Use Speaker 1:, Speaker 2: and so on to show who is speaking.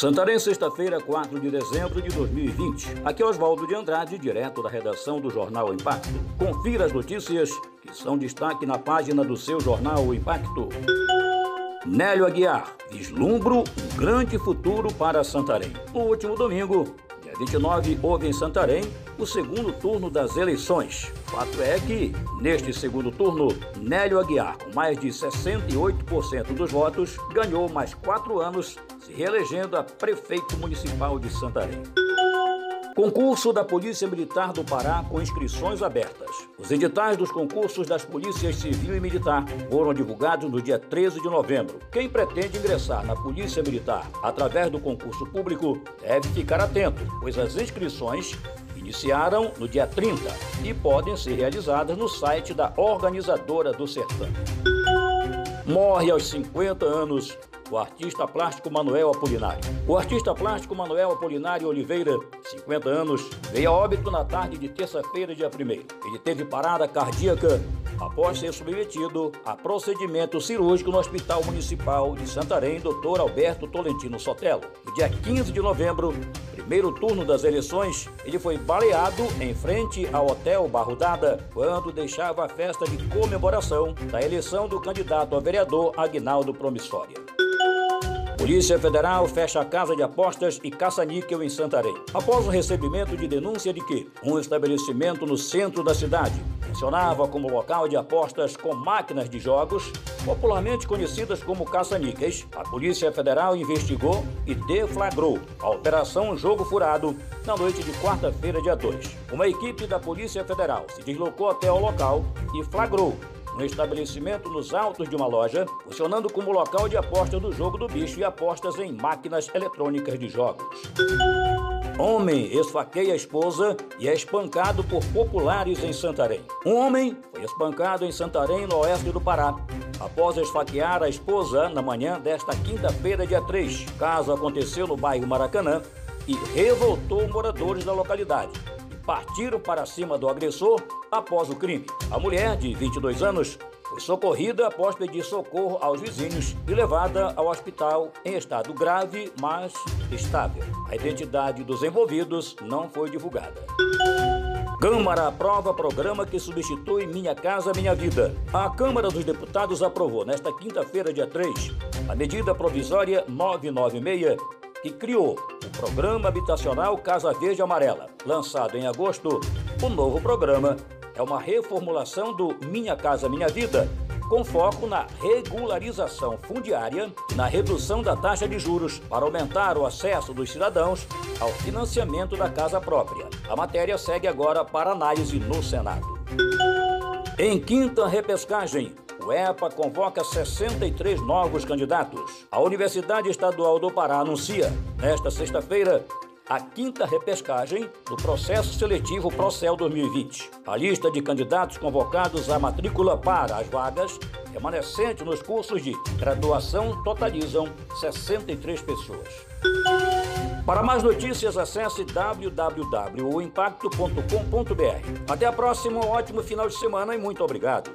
Speaker 1: Santarém, sexta-feira, 4 de dezembro de 2020. Aqui é Oswaldo de Andrade, direto da redação do Jornal Impacto. Confira as notícias que são destaque na página do seu jornal Impacto. Nélio Aguiar, vislumbro um grande futuro para Santarém. No último domingo, 29, houve em Santarém o segundo turno das eleições. Fato é que, neste segundo turno, Nélio Aguiar, com mais de 68% dos votos, ganhou mais quatro anos se reelegendo a prefeito municipal de Santarém. Concurso da Polícia Militar do Pará com inscrições abertas. Os editais dos concursos das polícias civil e militar foram divulgados no dia 13 de novembro. Quem pretende ingressar na Polícia Militar através do concurso público deve ficar atento, pois as inscrições iniciaram no dia 30 e podem ser realizadas no site da organizadora do certame. Morre aos 50 anos o artista plástico Manuel Apolinário. O artista plástico Manuel Apolinário Oliveira, 50 anos, veio a óbito na tarde de terça-feira, dia 1 Ele teve parada cardíaca após ser submetido a procedimento cirúrgico no Hospital Municipal de Santarém, Dr. Alberto Tolentino Sotelo. No dia 15 de novembro, primeiro turno das eleições, ele foi baleado em frente ao Hotel Barrudada quando deixava a festa de comemoração da eleição do candidato a vereador Agnaldo Promissória. Polícia Federal fecha a casa de apostas e caça-níquel em Santarém. Após o recebimento de denúncia de que um estabelecimento no centro da cidade funcionava como local de apostas com máquinas de jogos, popularmente conhecidas como caça-níqueis, a Polícia Federal investigou e deflagrou a Operação Jogo Furado na noite de quarta-feira, dia 2. Uma equipe da Polícia Federal se deslocou até o local e flagrou no estabelecimento nos altos de uma loja, funcionando como local de aposta do jogo do bicho e apostas em máquinas eletrônicas de jogos. Homem esfaqueia a esposa e é espancado por populares em Santarém. Um homem foi espancado em Santarém, no oeste do Pará, após esfaquear a esposa na manhã desta quinta-feira, dia 3. O caso aconteceu no bairro Maracanã e revoltou moradores da localidade partiram para cima do agressor após o crime. A mulher, de 22 anos, foi socorrida após pedir socorro aos vizinhos e levada ao hospital em estado grave, mas estável. A identidade dos envolvidos não foi divulgada. Câmara aprova programa que substitui Minha Casa Minha Vida. A Câmara dos Deputados aprovou nesta quinta-feira, dia 3, a medida provisória 996 que criou o Programa Habitacional Casa Verde Amarela. Lançado em agosto, o novo programa é uma reformulação do Minha Casa Minha Vida, com foco na regularização fundiária e na redução da taxa de juros para aumentar o acesso dos cidadãos ao financiamento da casa própria. A matéria segue agora para análise no Senado. Em quinta repescagem, o EPA convoca 63 novos candidatos. A Universidade Estadual do Pará anuncia, nesta sexta-feira, a quinta repescagem do processo seletivo Procel 2020. A lista de candidatos convocados à matrícula para as vagas remanescentes nos cursos de graduação totalizam 63 pessoas. Para mais notícias, acesse www.impacto.com.br. Até a próxima, um ótimo final de semana e muito obrigado.